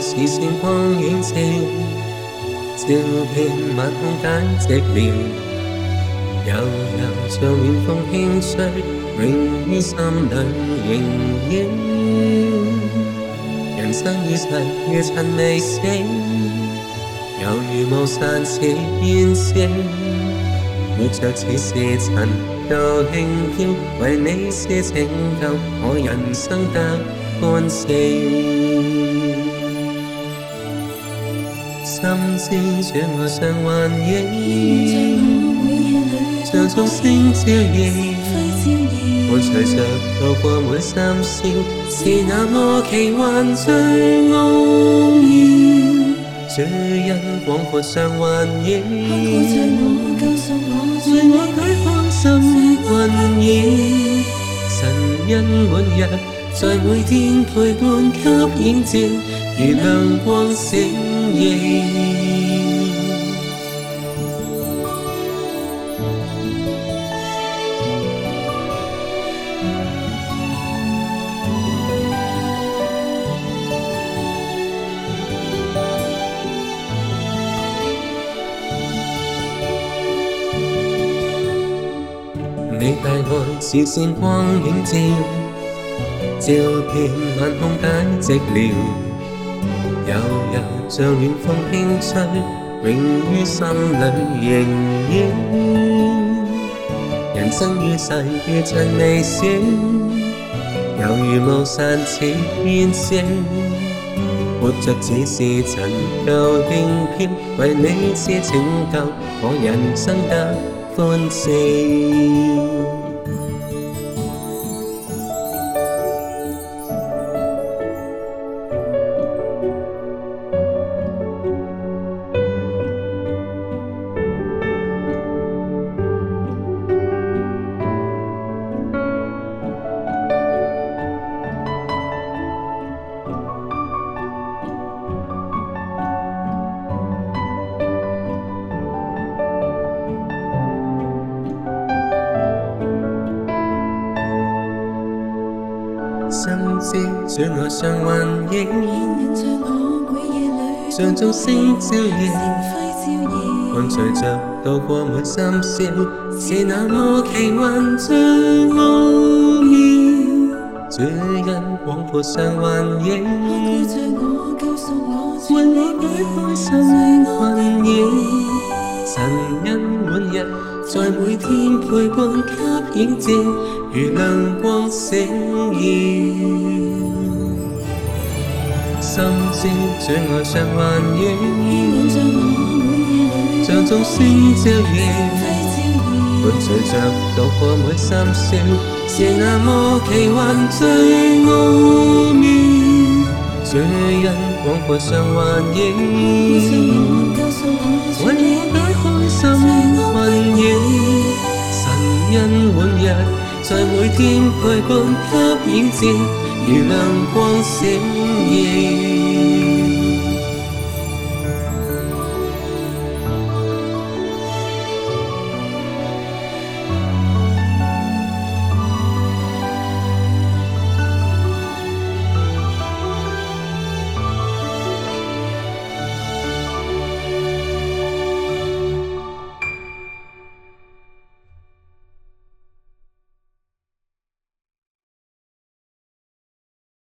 是星光映照，照遍漫空带寂寥，悠悠像晚风轻吹，永于心里萦绕。人生已逝，如尘未死，犹如雾散似烟消，活着似是尘，多轻飘。为你写情，救我人生得安息。心思，这我上幻影，像众星照耀。我随着度过每三笑，是那么奇幻最奥妙。这因广阔像幻影，在我解放心的困扰。神恩满日，在每天陪伴给映照，如亮光闪。gì 你大愛是閃光映照，照遍萬空間寂寥。悠悠像暖风轻吹，永于心里萦绕。人生于世，如尘微小，犹如雾散似烟消。活着只是寻求片刻，为你是拯救我人生的欢笑。思，想我上幻影，上做星照夜，伴隨着度過每心宵，是那麼奇幻最奧妙。主恩廣闊上幻影，為你解開心困擾，神恩滿溢。在每天陪伴給影照，如亮光閃耀。心知最愛上幻影，像眾星照耀。伴隨着度過每三宵，是那麼奇幻最奧妙。這一光過上幻影。在每天陪伴给影子，如亮光闪耀。